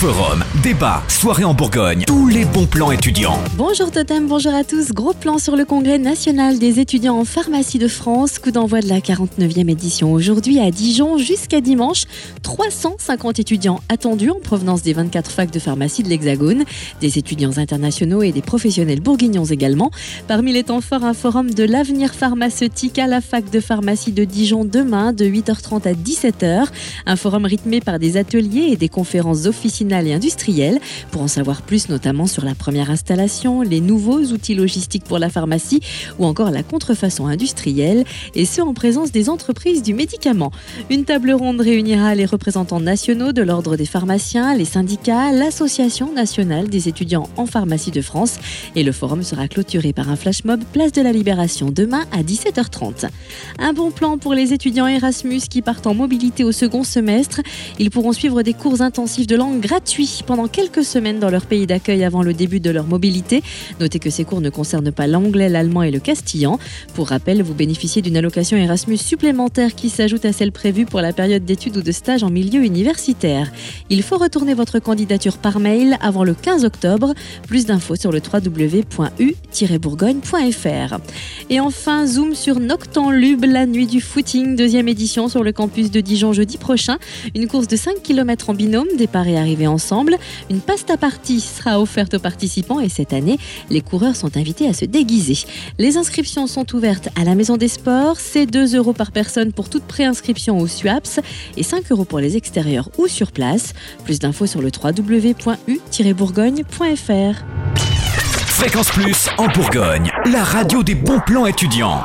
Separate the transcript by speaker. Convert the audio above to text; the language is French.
Speaker 1: Forum, débat, soirée en Bourgogne, tous les bons plans étudiants.
Speaker 2: Bonjour Totem, bonjour à tous. Gros plan sur le congrès national des étudiants en pharmacie de France. Coup d'envoi de la 49e édition aujourd'hui à Dijon jusqu'à dimanche. 350 étudiants attendus en provenance des 24 facs de pharmacie de l'Hexagone, des étudiants internationaux et des professionnels bourguignons également. Parmi les temps forts, un forum de l'avenir pharmaceutique à la fac de pharmacie de Dijon demain de 8h30 à 17h. Un forum rythmé par des ateliers et des conférences officinales et industrielles. Pour en savoir plus, notamment sur la première installation, les nouveaux outils logistiques pour la pharmacie ou encore la contrefaçon industrielle, et ce en présence des entreprises du médicament. Une table ronde réunira les représentants nationaux de l'Ordre des pharmaciens, les syndicats, l'Association nationale des étudiants en pharmacie de France, et le forum sera clôturé par un flash mob Place de la Libération demain à 17h30. Un bon plan pour les étudiants Erasmus qui partent en mobilité au second semestre. Ils pourront suivre des cours intensifs de langue gratuits pendant quelques semaines dans leur pays d'accueil avant le début de leur mobilité. Notez que ces cours ne concernent pas l'anglais, l'allemand et le castillan. Pour rappel, vous bénéficiez d'une allocation Erasmus supplémentaire qui s'ajoute à celle prévue pour la période d'études ou de stage en milieu universitaire. Il faut retourner votre candidature par mail avant le 15 octobre. Plus d'infos sur le www.u-bourgogne.fr. Et enfin, zoom sur Noctanlube, la nuit du footing, deuxième édition sur le campus de Dijon jeudi prochain. Une course de 5 km en binôme, départ et arrivée ensemble. Une pasta partie sera offerte aux participants et cette année, les coureurs sont invités à se déguiser. Les inscriptions sont ouvertes à la Maison des Sports. C'est 2 euros par personne pour toute préinscription au SUAPS et 5 euros pour les extérieurs ou sur place. Plus d'infos sur le www.u-bourgogne.fr.
Speaker 1: Fréquence Plus en Bourgogne, la radio des bons plans étudiants.